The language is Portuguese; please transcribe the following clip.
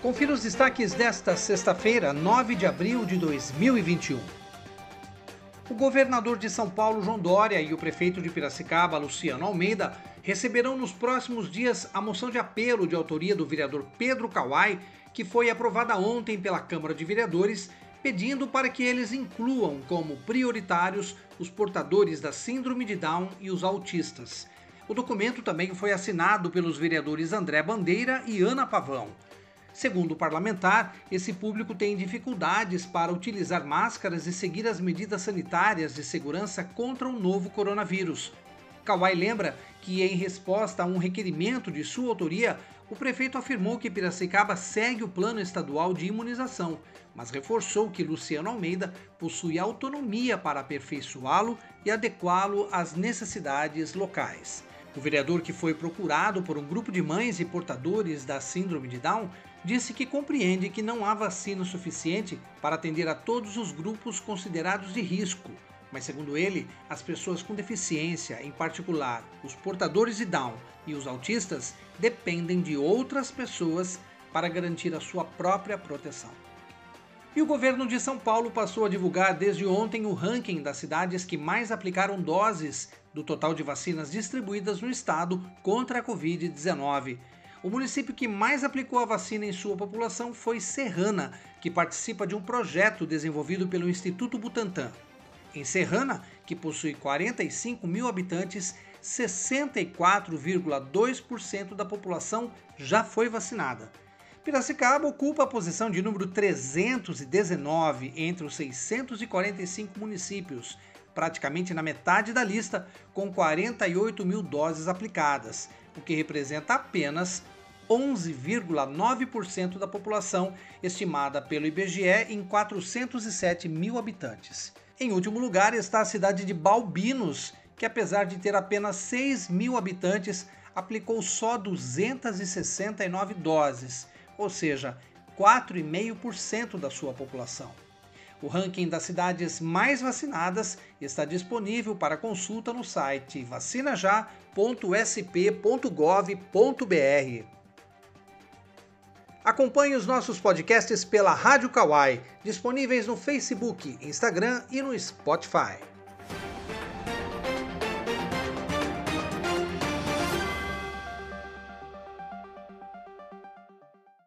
Confira os destaques desta sexta-feira, 9 de abril de 2021. O governador de São Paulo, João Dória, e o prefeito de Piracicaba, Luciano Almeida, receberão nos próximos dias a moção de apelo de autoria do vereador Pedro Kawai, que foi aprovada ontem pela Câmara de Vereadores, pedindo para que eles incluam como prioritários os portadores da Síndrome de Down e os autistas. O documento também foi assinado pelos vereadores André Bandeira e Ana Pavão. Segundo o parlamentar, esse público tem dificuldades para utilizar máscaras e seguir as medidas sanitárias de segurança contra o novo coronavírus. Kawai lembra que, em resposta a um requerimento de sua autoria, o prefeito afirmou que Piracicaba segue o plano estadual de imunização, mas reforçou que Luciano Almeida possui autonomia para aperfeiçoá-lo e adequá-lo às necessidades locais. O vereador, que foi procurado por um grupo de mães e portadores da Síndrome de Down, disse que compreende que não há vacina suficiente para atender a todos os grupos considerados de risco. Mas, segundo ele, as pessoas com deficiência, em particular os portadores de Down e os autistas, dependem de outras pessoas para garantir a sua própria proteção. E o governo de São Paulo passou a divulgar desde ontem o ranking das cidades que mais aplicaram doses do total de vacinas distribuídas no estado contra a Covid-19. O município que mais aplicou a vacina em sua população foi Serrana, que participa de um projeto desenvolvido pelo Instituto Butantan. Em Serrana, que possui 45 mil habitantes, 64,2% da população já foi vacinada. Piracicaba ocupa a posição de número 319 entre os 645 municípios, praticamente na metade da lista, com 48 mil doses aplicadas, o que representa apenas 11,9% da população, estimada pelo IBGE em 407 mil habitantes. Em último lugar está a cidade de Balbinos, que apesar de ter apenas 6 mil habitantes, aplicou só 269 doses, ou seja, 4,5% da sua população. O ranking das cidades mais vacinadas está disponível para consulta no site vacinajá.sp.gov.br. Acompanhe os nossos podcasts pela Rádio Kawai, disponíveis no Facebook, Instagram e no Spotify.